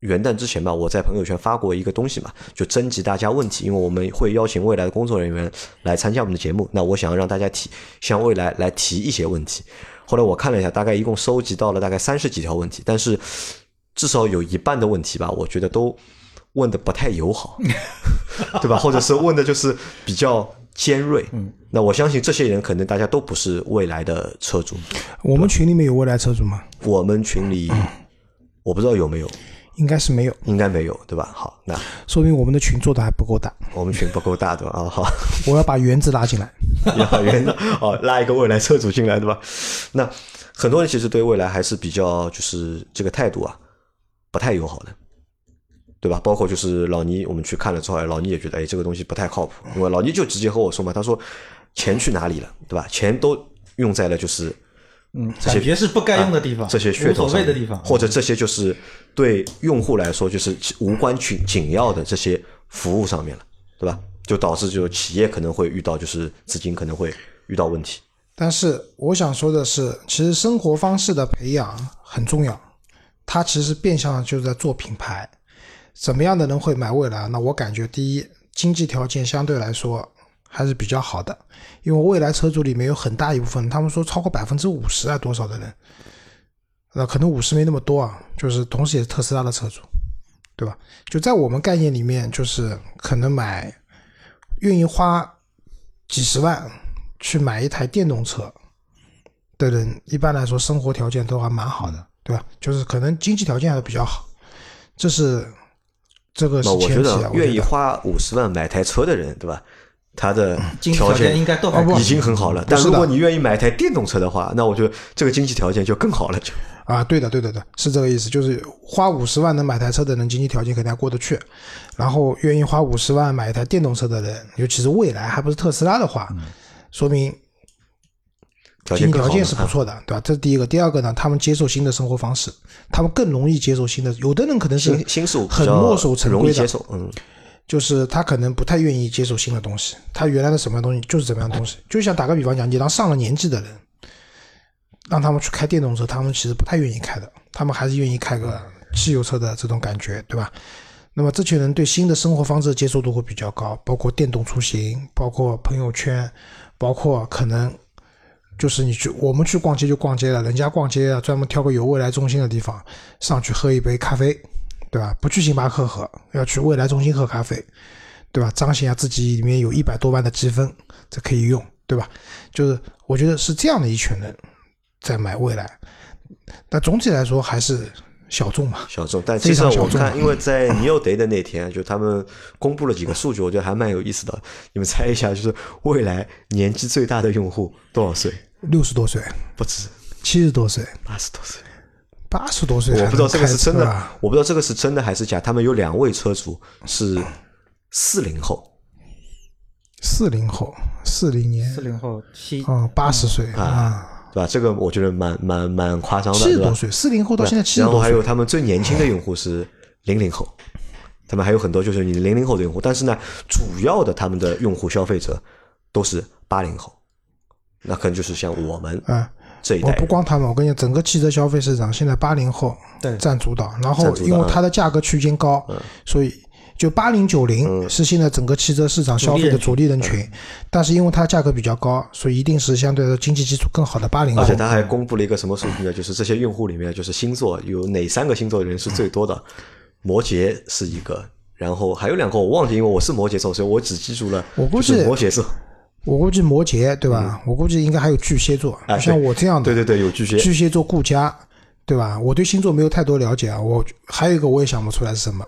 元旦之前吧，我在朋友圈发过一个东西嘛，就征集大家问题，因为我们会邀请未来的工作人员来参加我们的节目。那我想要让大家提向未来来提一些问题。后来我看了一下，大概一共收集到了大概三十几条问题，但是至少有一半的问题吧，我觉得都问的不太友好，(laughs) 对吧？或者是问的就是比较尖锐。嗯，那我相信这些人可能大家都不是未来的车主。我们群里面有未来车主吗？我们群里我不知道有没有。应该是没有，应该没有，对吧？好，那说明我们的群做的还不够大。我们群不够大，对吧？啊，好，(laughs) 我要把原子拉进来，(laughs) 把原子哦，拉一个未来车主进来，对吧？那很多人其实对未来还是比较就是这个态度啊，不太友好的，对吧？包括就是老倪，我们去看了之后，老倪也觉得，哎，这个东西不太靠谱。因为老倪就直接和我说嘛，他说钱去哪里了，对吧？钱都用在了就是。嗯，感觉是不该用的地方，这些噱头的地方，或者这些就是对用户来说就是无关紧紧要的这些服务上面了，对吧？就导致就企业可能会遇到就是资金可能会遇到问题。但是我想说的是，其实生活方式的培养很重要，它其实变相就是在做品牌。怎么样的人会买未来？那我感觉第一，经济条件相对来说。还是比较好的，因为未来车主里面有很大一部分，他们说超过百分之五十啊多少的人，那可能五十没那么多啊，就是同时也是特斯拉的车主，对吧？就在我们概念里面，就是可能买愿意花几十万去买一台电动车的人，一般来说生活条件都还蛮好的，对吧？就是可能经济条件还是比较好，这是这个是前提啊。愿意花五十万买台车的人，对吧？他的条件应该都已经很好了，但如果你愿意买一台电动车的话，那我觉得这个经济条件就更好了。就啊，对的，对的，对，是这个意思，就是花五十万能买台车的人，经济条件肯定还过得去。然后愿意花五十万买一台电动车的人，尤其是未来还不是特斯拉的话，说明经济条件是不错的，对吧？这是第一个。第二个呢，他们接受新的生活方式，他们更容易接受新的。有的人可能是新事物很墨守成规的，嗯。就是他可能不太愿意接受新的东西，他原来的什么样东西就是怎么样东西。就像打个比方讲，你让上了年纪的人，让他们去开电动车，他们其实不太愿意开的，他们还是愿意开个汽油车的这种感觉，对吧？那么这群人对新的生活方式接受度会比较高，包括电动出行，包括朋友圈，包括可能就是你去我们去逛街就逛街了，人家逛街啊专门挑个有未来中心的地方上去喝一杯咖啡。对吧？不去星巴克喝，要去未来中心喝咖啡，对吧？彰显下自己里面有一百多万的积分，这可以用，对吧？就是我觉得是这样的一群人在买未来，但总体来说还是小众嘛。小众，但其实我看，因为在 (laughs) New Day 的那天，就他们公布了几个数据，我觉得还蛮有意思的。你们猜一下，就是未来年纪最大的用户多少岁？六十多岁？不止，七十多岁？八十多岁？八十多岁，我不知道这个是真的，我不知道这个是真的还是假。他们有两位车主是四零后，四零后，四零年，四零后七啊，八十岁啊，对吧？这个我觉得蛮蛮蛮夸张的，七十多岁，四零后到现在七十多岁。然后还有他们最年轻的用户是零零后，他们还有很多就是你零零后的用户，但是呢，主要的他们的用户消费者都是八零后，那可能就是像我们啊。我不光他们，我跟你讲，整个汽车消费市场现在八零后占主导，然后因为它的价格区间高，所以就八零九零是现在整个汽车市场消费的主力人群，但是因为它价格比较高，所以一定是相对的经济基础更好的八零后。而且他还公布了一个什么数据呢？就是这些用户里面，就是星座有哪三个星座的人是最多的？摩羯是一个，然后还有两个我忘记，因为我是摩羯座，所以我只记住了。我估计摩羯座，我估计摩羯对吧？我估计应该还有巨蟹座，像我这样的。对对对，有巨蟹。巨蟹座顾家，对吧？我对星座没有太多了解啊。我还有一个我也想不出来是什么。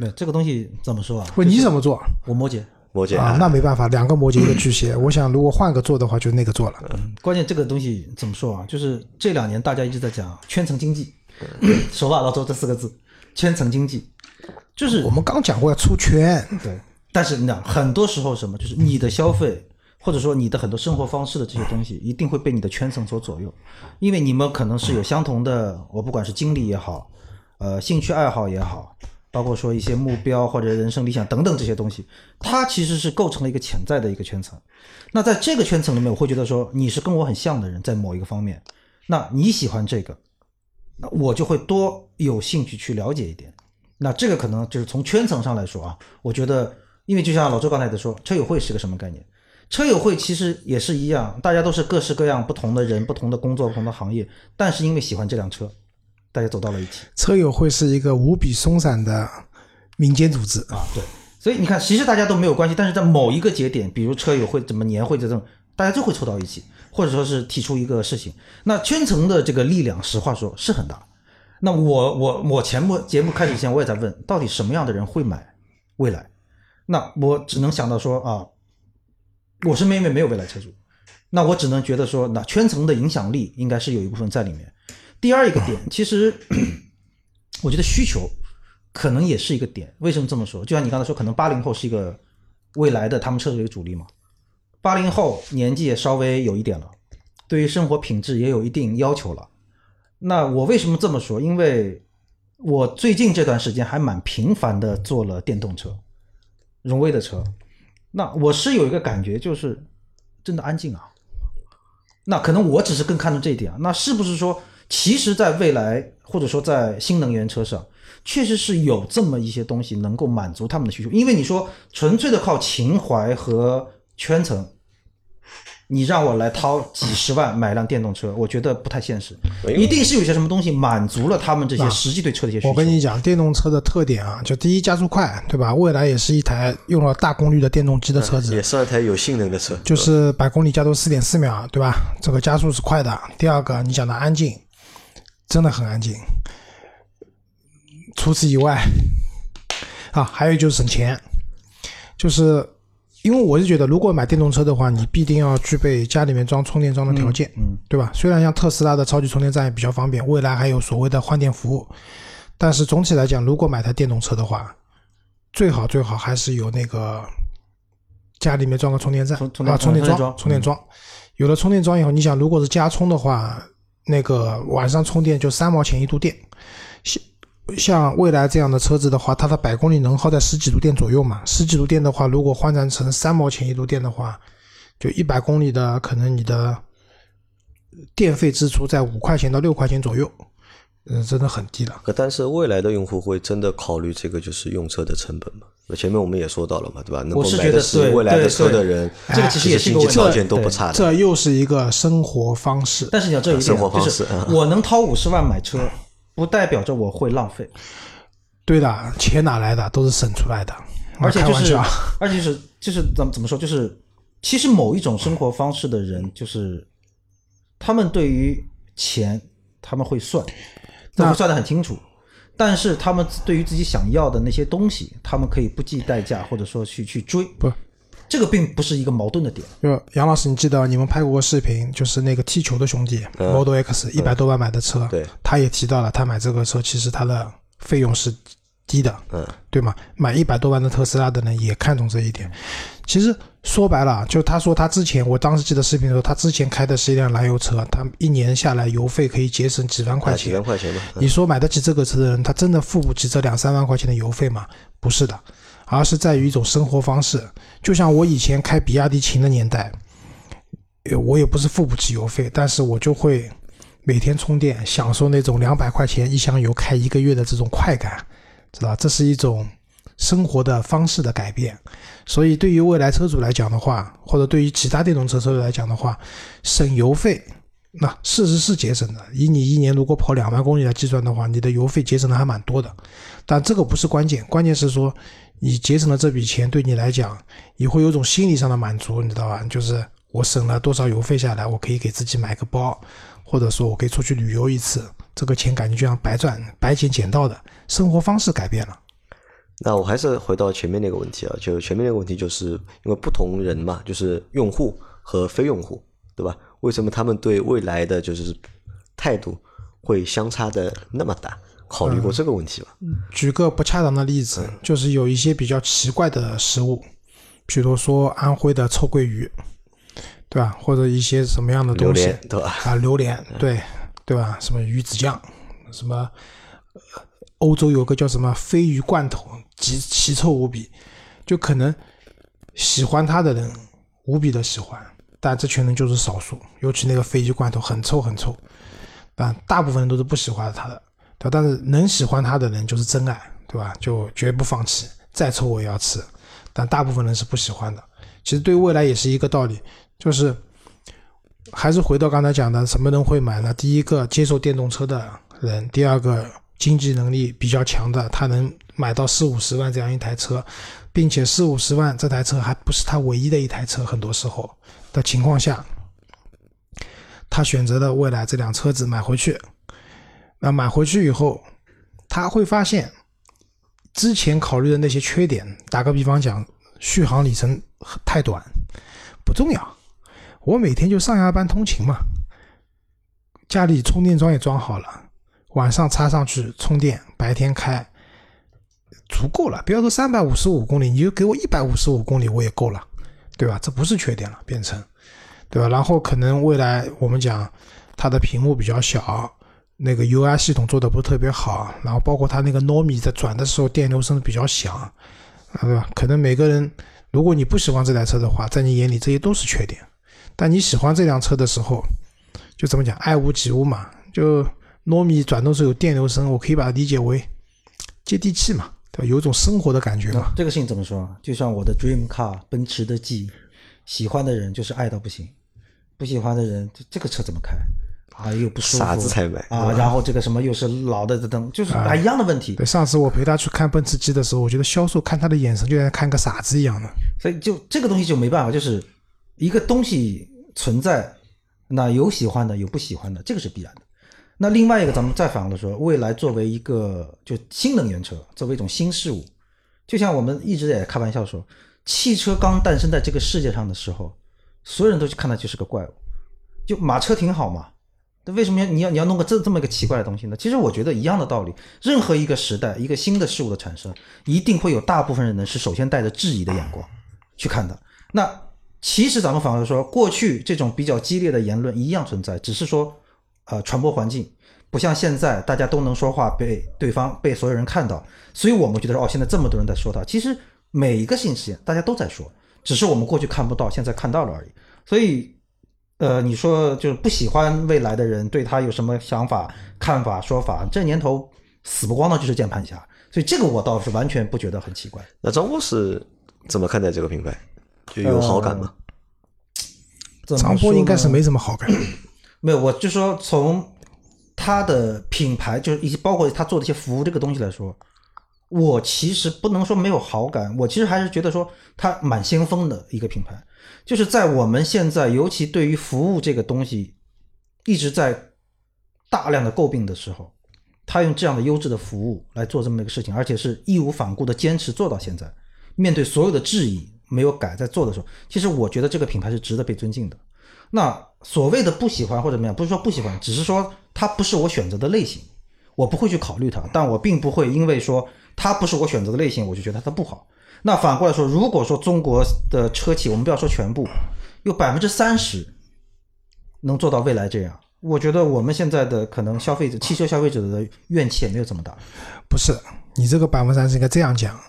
对这个东西怎么说啊？不，你怎么做？我摩羯，摩羯啊，那没办法，两个摩羯一个巨蟹。我想如果换个做的话，就那个做了。嗯，关键这个东西怎么说啊？就是这两年大家一直在讲圈层经济，(laughs) 手把老周这四个字，圈层经济，就是我们刚讲过要出圈。对，但是你讲很多时候什么，就是你的消费或者说你的很多生活方式的这些东西，一定会被你的圈层所左右，因为你们可能是有相同的，我不管是经历也好，呃，兴趣爱好也好。包括说一些目标或者人生理想等等这些东西，它其实是构成了一个潜在的一个圈层。那在这个圈层里面，我会觉得说你是跟我很像的人，在某一个方面，那你喜欢这个，那我就会多有兴趣去了解一点。那这个可能就是从圈层上来说啊，我觉得，因为就像老周刚才在说，车友会是个什么概念？车友会其实也是一样，大家都是各式各样不同的人、不同的工作、不同的行业，但是因为喜欢这辆车。大家走到了一起，车友会是一个无比松散的民间组织啊，对，所以你看，其实大家都没有关系，但是在某一个节点，比如车友会、怎么年会这种，大家就会凑到一起，或者说是提出一个事情。那圈层的这个力量，实话说是很大。那我我我前目节目开始前，我也在问，到底什么样的人会买未来？那我只能想到说啊，我身边因为没有未来车主，那我只能觉得说，那圈层的影响力应该是有一部分在里面。第二一个点，其实我觉得需求可能也是一个点。为什么这么说？就像你刚才说，可能八零后是一个未来的他们车主一个主力嘛。八零后年纪也稍微有一点了，对于生活品质也有一定要求了。那我为什么这么说？因为我最近这段时间还蛮频繁的坐了电动车，荣威的车。那我是有一个感觉，就是真的安静啊。那可能我只是更看重这一点啊。那是不是说？其实，在未来或者说在新能源车上，确实是有这么一些东西能够满足他们的需求。因为你说纯粹的靠情怀和圈层，你让我来掏几十万 (laughs) 买辆电动车，我觉得不太现实。一定是有些什么东西满足了他们这些实际对车的一些需求。我跟你讲，电动车的特点啊，就第一加速快，对吧？未来也是一台用了大功率的电动机的车子，也是一台有性能的车，就是百公里加速四点四秒，对吧？这个加速是快的。第二个，你讲的安静。真的很安静。除此以外，啊，还有就是省钱，就是因为我是觉得，如果买电动车的话，你必定要具备家里面装充电桩的条件，嗯，对吧？虽然像特斯拉的超级充电站也比较方便，未来还有所谓的换电服务，但是总体来讲，如果买台电动车的话，最好最好还是有那个家里面装个充电站啊，充电桩，充电桩。有了充电桩以后，你想，如果是加充的话。那个晚上充电就三毛钱一度电，像像蔚来这样的车子的话，它的百公里能耗在十几度电左右嘛？十几度电的话，如果换算成三毛钱一度电的话，就一百公里的可能你的电费支出在五块钱到六块钱左右。嗯，真的很低了。可但是未来的用户会真的考虑这个就是用车的成本吗？那前面我们也说到了嘛，对吧？能够买得起未来的车的人，这个其实也是经济条件都不差的。这又是一个生活方式。但是你要这一点，就是我能掏五十万买车，不代表着我会浪费。对的，钱哪来的？都是省出来的。而且就是，而且就是就是怎么怎么说？就是其实某一种生活方式的人，就是他们对于钱他们会算。他们算的很清楚，但是他们对于自己想要的那些东西，他们可以不计代价，或者说去去追。不，这个并不是一个矛盾的点。就杨老师，你记得你们拍过个视频，就是那个踢球的兄弟，Model X 一百多万买的车，对，他也提到了，他买这个车其实他的费用是低的，嗯，对吗？买一百多万的特斯拉的人也看重这一点。其实说白了，就他说他之前，我当时记得视频的时候，他之前开的是一辆燃油车，他一年下来油费可以节省几万块钱。几万块钱吧。你说买得起这个车的人，他真的付不起这两三万块钱的油费吗？不是的，而是在于一种生活方式。就像我以前开比亚迪秦的年代，我也不是付不起油费，但是我就会每天充电，享受那种两百块钱一箱油开一个月的这种快感，知道这是一种。生活的方式的改变。所以，对于未来车主来讲的话，或者对于其他电动车车主来讲的话，省油费，那事实是节省的。以你一年如果跑两万公里来计算的话，你的油费节省的还蛮多的。但这个不是关键，关键是说你节省了这笔钱，对你来讲，你会有种心理上的满足，你知道吧？就是我省了多少油费下来，我可以给自己买个包，或者说我可以出去旅游一次，这个钱感觉就像白赚、白捡捡到的。生活方式改变了。那我还是回到前面那个问题啊，就前面那个问题，就是因为不同人嘛，就是用户和非用户，对吧？为什么他们对未来的就是态度会相差的那么大？考虑过这个问题吗？举个不恰当的例子，就是有一些比较奇怪的食物，比如说安徽的臭鳜鱼，对吧？或者一些什么样的东西，对吧？啊，榴莲，对，对吧？什么鱼子酱，什么？欧洲有个叫什么鲱鱼罐头，极奇臭无比，就可能喜欢它的人无比的喜欢，但这群人就是少数。尤其那个鲱鱼罐头很臭很臭，但大部分人都是不喜欢它的，对吧？但是能喜欢它的人就是真爱，对吧？就绝不放弃，再臭我也要吃。但大部分人是不喜欢的。其实对未来也是一个道理，就是还是回到刚才讲的，什么人会买呢？第一个接受电动车的人，第二个。经济能力比较强的，他能买到四五十万这样一台车，并且四五十万这台车还不是他唯一的一台车，很多时候的情况下，他选择了未来这辆车子买回去。那买回去以后，他会发现之前考虑的那些缺点，打个比方讲，续航里程太短，不重要，我每天就上下班通勤嘛，家里充电桩也装好了。晚上插上去充电，白天开足够了。不要说三百五十五公里，你就给我一百五十五公里我也够了，对吧？这不是缺点了，变成，对吧？然后可能未来我们讲它的屏幕比较小，那个 UI 系统做的不是特别好，然后包括它那个糯米在转的时候电流声比较响，对吧？可能每个人，如果你不喜欢这台车的话，在你眼里这些都是缺点，但你喜欢这辆车的时候，就怎么讲，爱屋及乌嘛，就。糯米转动时有电流声，我可以把它理解为接地气嘛，对吧？有种生活的感觉嘛。这个事情怎么说？就像我的 dream car 奔驰的 G，喜欢的人就是爱到不行，不喜欢的人这这个车怎么开啊？又不舒服，傻子才买啊！然后这个什么又是老的灯，就是啊一样的问题。对，上次我陪他去看奔驰 G 的时候，我觉得销售看他的眼神就像看个傻子一样的。所以就这个东西就没办法，就是一个东西存在，那有喜欢的，有不喜欢的，这个是必然的。那另外一个，咱们再反过来说，未来作为一个就新能源车，作为一种新事物，就像我们一直也开玩笑说，汽车刚诞生在这个世界上的时候，所有人都去看它就是个怪物，就马车挺好嘛，那为什么你要你要弄个这这么一个奇怪的东西呢？其实我觉得一样的道理，任何一个时代，一个新的事物的产生，一定会有大部分人呢是首先带着质疑的眼光去看的。那其实咱们反过来说，过去这种比较激烈的言论一样存在，只是说。呃，传播环境不像现在，大家都能说话，被对方被所有人看到，所以我们觉得哦，现在这么多人在说他，其实每一个信息大家都在说，只是我们过去看不到，现在看到了而已。所以，呃，你说就是不喜欢未来的人对他有什么想法、看法、说法？这年头死不光的就是键盘侠，所以这个我倒是完全不觉得很奇怪。那张波是怎么看待这个品牌？就有好感吗？张波应该是没什么好感。没有，我就说从他的品牌，就是以及包括他做的一些服务这个东西来说，我其实不能说没有好感，我其实还是觉得说它蛮先锋的一个品牌，就是在我们现在，尤其对于服务这个东西一直在大量的诟病的时候，他用这样的优质的服务来做这么一个事情，而且是义无反顾的坚持做到现在，面对所有的质疑没有改，在做的时候，其实我觉得这个品牌是值得被尊敬的。那所谓的不喜欢或者怎么样，不是说不喜欢，只是说它不是我选择的类型，我不会去考虑它。但我并不会因为说它不是我选择的类型，我就觉得它不好。那反过来说，如果说中国的车企，我们不要说全部，有百分之三十能做到未来这样，我觉得我们现在的可能消费者、汽车消费者的怨气也没有这么大。不是，你这个百分之三十应该这样讲。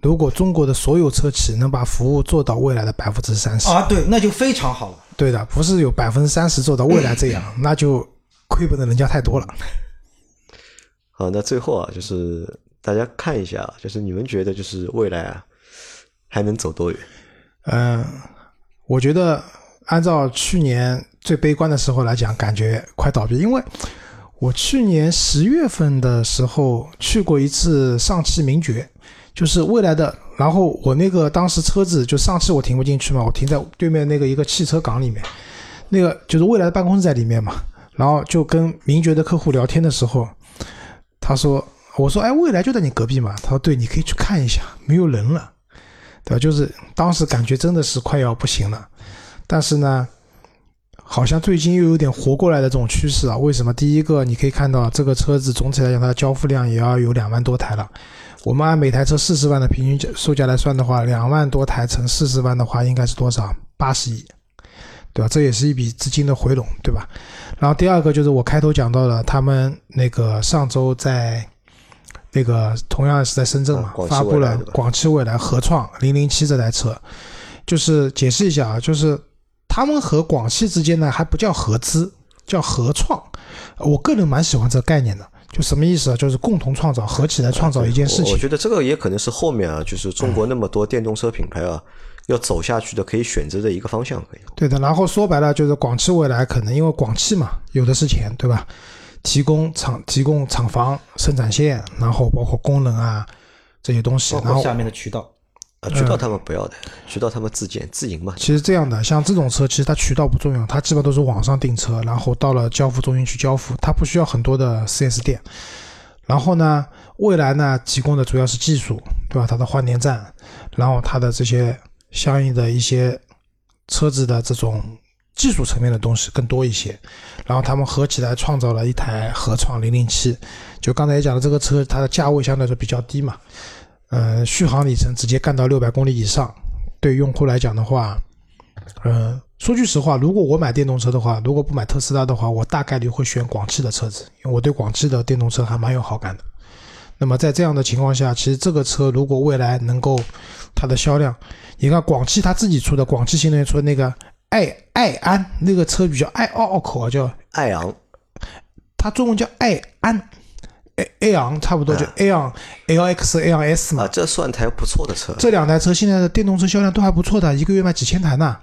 如果中国的所有车企能把服务做到未来的百分之三十啊，对，那就非常好了。对的，不是有百分之三十做到未来这样，(clears throat) 那就亏本的人家太多了。好，那最后啊，就是大家看一下，就是你们觉得就是未来啊还能走多远？嗯，我觉得按照去年最悲观的时候来讲，感觉快倒闭，因为我去年十月份的时候去过一次上汽名爵，就是未来的，然后我那个当时车子就上汽我停不进去嘛，我停在对面那个一个汽车港里面，那个就是未来的办公室在里面嘛，然后就跟名爵的客户聊天的时候，他说，我说，哎，未来就在你隔壁嘛，他说，对，你可以去看一下，没有人了。对吧？就是当时感觉真的是快要不行了，但是呢，好像最近又有点活过来的这种趋势啊。为什么？第一个，你可以看到这个车子总体来讲，它的交付量也要有两万多台了。我们按每台车四十万的平均售价来算的话，两万多台乘四十万的话，应该是多少？八十亿，对吧？这也是一笔资金的回笼，对吧？然后第二个就是我开头讲到了，他们那个上周在。那个同样是在深圳嘛，发布了广汽未来合创零零七这台车，就是解释一下啊，就是他们和广汽之间呢还不叫合资，叫合创。我个人蛮喜欢这个概念的，就什么意思啊？就是共同创造，合起来创造一件事情。我觉得这个也可能是后面啊，就是中国那么多电动车品牌啊，要走下去的可以选择的一个方向，可以。对的，然后说白了就是广汽未来可能因为广汽嘛，有的是钱，对吧？提供厂提供厂房生产线，然后包括功能啊这些东西，然后下面的渠道，啊渠道他们不要的，渠道他们自建自营嘛。其实这样的，像这种车，其实它渠道不重要，它基本都是网上订车，然后到了交付中心去交付，它不需要很多的 4S 店。然后呢，未来呢提供的主要是技术，对吧？它的换电站，然后它的这些相应的一些车子的这种。技术层面的东西更多一些，然后他们合起来创造了一台合创零零七。就刚才也讲了，这个车它的价位相对来说比较低嘛，呃，续航里程直接干到六百公里以上。对用户来讲的话，嗯，说句实话，如果我买电动车的话，如果不买特斯拉的话，我大概率会选广汽的车子，因为我对广汽的电动车还蛮有好感的。那么在这样的情况下，其实这个车如果未来能够它的销量，你看广汽它自己出的，广汽新能源出的那个。爱爱安那个车比较爱拗拗口啊，叫爱昂，它中文叫爱安，A A 昂差不多就 A 昂 L X A 昂 S 嘛。啊，这算台不错的车。这两台车现在的电动车销量都还不错的，一个月卖几千台呢，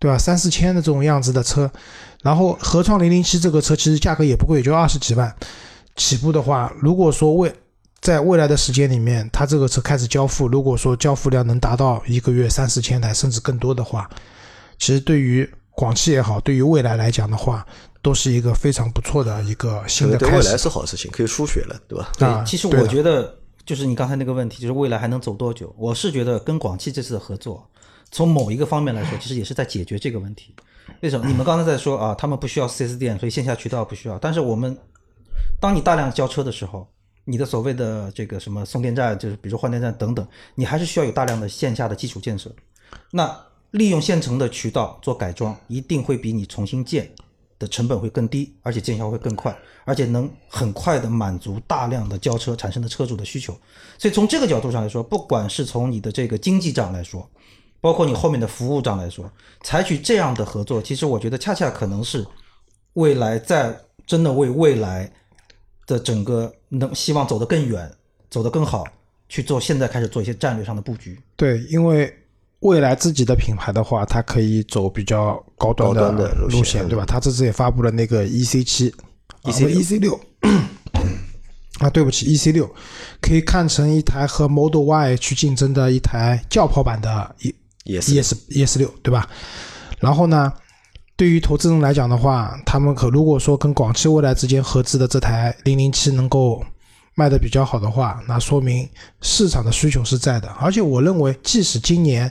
对吧？三四千的这种样子的车，然后合创零零七这个车其实价格也不贵，也就二十几万起步的话，如果说未在未来的时间里面，它这个车开始交付，如果说交付量能达到一个月三四千台甚至更多的话。其实对于广汽也好，对于未来来讲的话，都是一个非常不错的一个新的开始。对未来是好事情，可以输血了，对吧？对，其实我觉得就是你刚才那个问题，就是未来还能走多久？我是觉得跟广汽这次的合作，从某一个方面来说，其实也是在解决这个问题。为什么？你们刚才在说啊，他们不需要 4S 店，所以线下渠道不需要。但是我们，当你大量交车的时候，你的所谓的这个什么送电站，就是比如说换电站等等，你还是需要有大量的线下的基础建设。那利用现成的渠道做改装，一定会比你重新建的成本会更低，而且见效会更快，而且能很快的满足大量的交车产生的车主的需求。所以从这个角度上来说，不管是从你的这个经济账来说，包括你后面的服务账来说，采取这样的合作，其实我觉得恰恰可能是未来在真的为未来的整个能希望走得更远、走得更好去做，现在开始做一些战略上的布局。对，因为。未来自己的品牌的话，它可以走比较高端的路线，对吧？它这次也发布了那个 E C 七，E C E C 六 (coughs) 啊，对不起，E C 六可以看成一台和 Model Y 去竞争的一台轿跑版的 E E S E S 六，对吧？然后呢，对于投资人来讲的话，他们可如果说跟广汽未来之间合资的这台零零七能够。卖的比较好的话，那说明市场的需求是在的。而且我认为，即使今年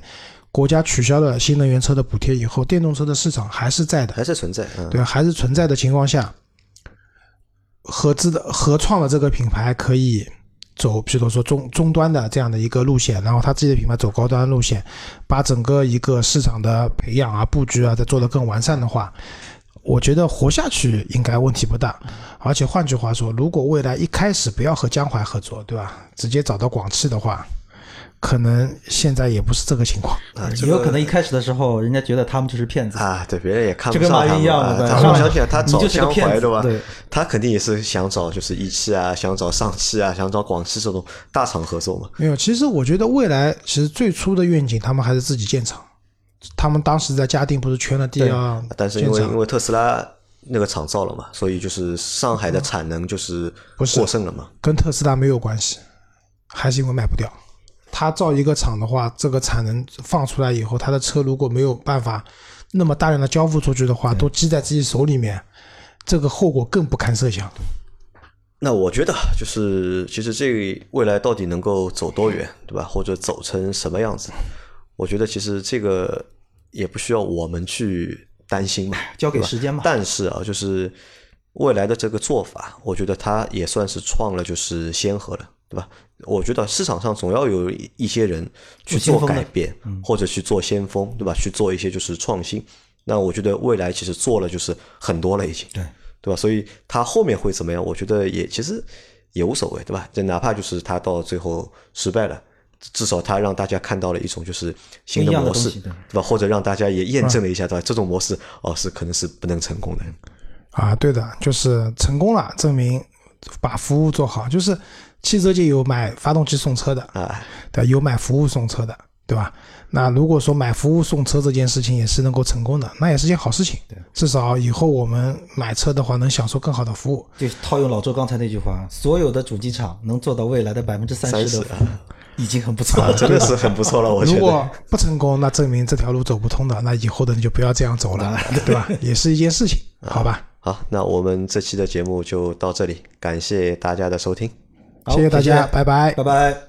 国家取消了新能源车的补贴以后，电动车的市场还是在的，还是存在。对，还是存在的情况下，合资的合创的这个品牌可以走，比如说中中端的这样的一个路线，然后他自己的品牌走高端路线，把整个一个市场的培养啊、布局啊再做得更完善的话。我觉得活下去应该问题不大，而且换句话说，如果未来一开始不要和江淮合作，对吧？直接找到广汽的话，可能现在也不是这个情况。啊，也有可能一开始的时候，人家觉得他们就是骗子。啊，对，别人也看不就跟马上他们啊。云一样的他对吧我相信啊他你找江就是个骗子淮对吧？对他肯定也是想找就是一汽啊，想找上汽啊，想找广汽这种大厂合作嘛。没有，其实我觉得未来其实最初的愿景，他们还是自己建厂。他们当时在嘉定不是圈了地啊但是因为因为特斯拉那个厂造了嘛，所以就是上海的产能就是不是过剩了嘛。跟特斯拉没有关系，还是因为卖不掉。他造一个厂的话，这个产能放出来以后，他的车如果没有办法那么大量的交付出去的话，都积在自己手里面，这个后果更不堪设想。那我觉得就是，其实这未来到底能够走多远，对吧？或者走成什么样子？我觉得其实这个也不需要我们去担心嘛，(laughs) 交给时间嘛但是啊，就是未来的这个做法，我觉得它也算是创了就是先河了，对吧？我觉得市场上总要有一些人去做改变，或者去做先锋，对吧？去做一些就是创新。那我觉得未来其实做了就是很多了，已经。对对吧？所以他后面会怎么样？我觉得也其实也无所谓，对吧？就哪怕就是他到最后失败了，至少它让大家看到了一种就是新的模式，对对吧？或者让大家也验证了一下，对吧？这种模式哦是可能是不能成功的。啊，对的，就是成功了，证明把服务做好。就是汽车界有买发动机送车的，啊，对，有买服务送车的，对吧？那如果说买服务送车这件事情也是能够成功的，那也是件好事情。至少以后我们买车的话，能享受更好的服务。就套用老周刚才那句话，所有的主机厂能做到未来的百分之三十30的服务，已经很不错啊，了。(laughs) 真的是很不错了，我觉得如果。不成功，那证明这条路走不通的，那以后的你就不要这样走了，对吧？(laughs) 也是一件事情，好吧？好，那我们这期的节目就到这里，感谢大家的收听。谢谢大家，谢谢拜拜拜拜。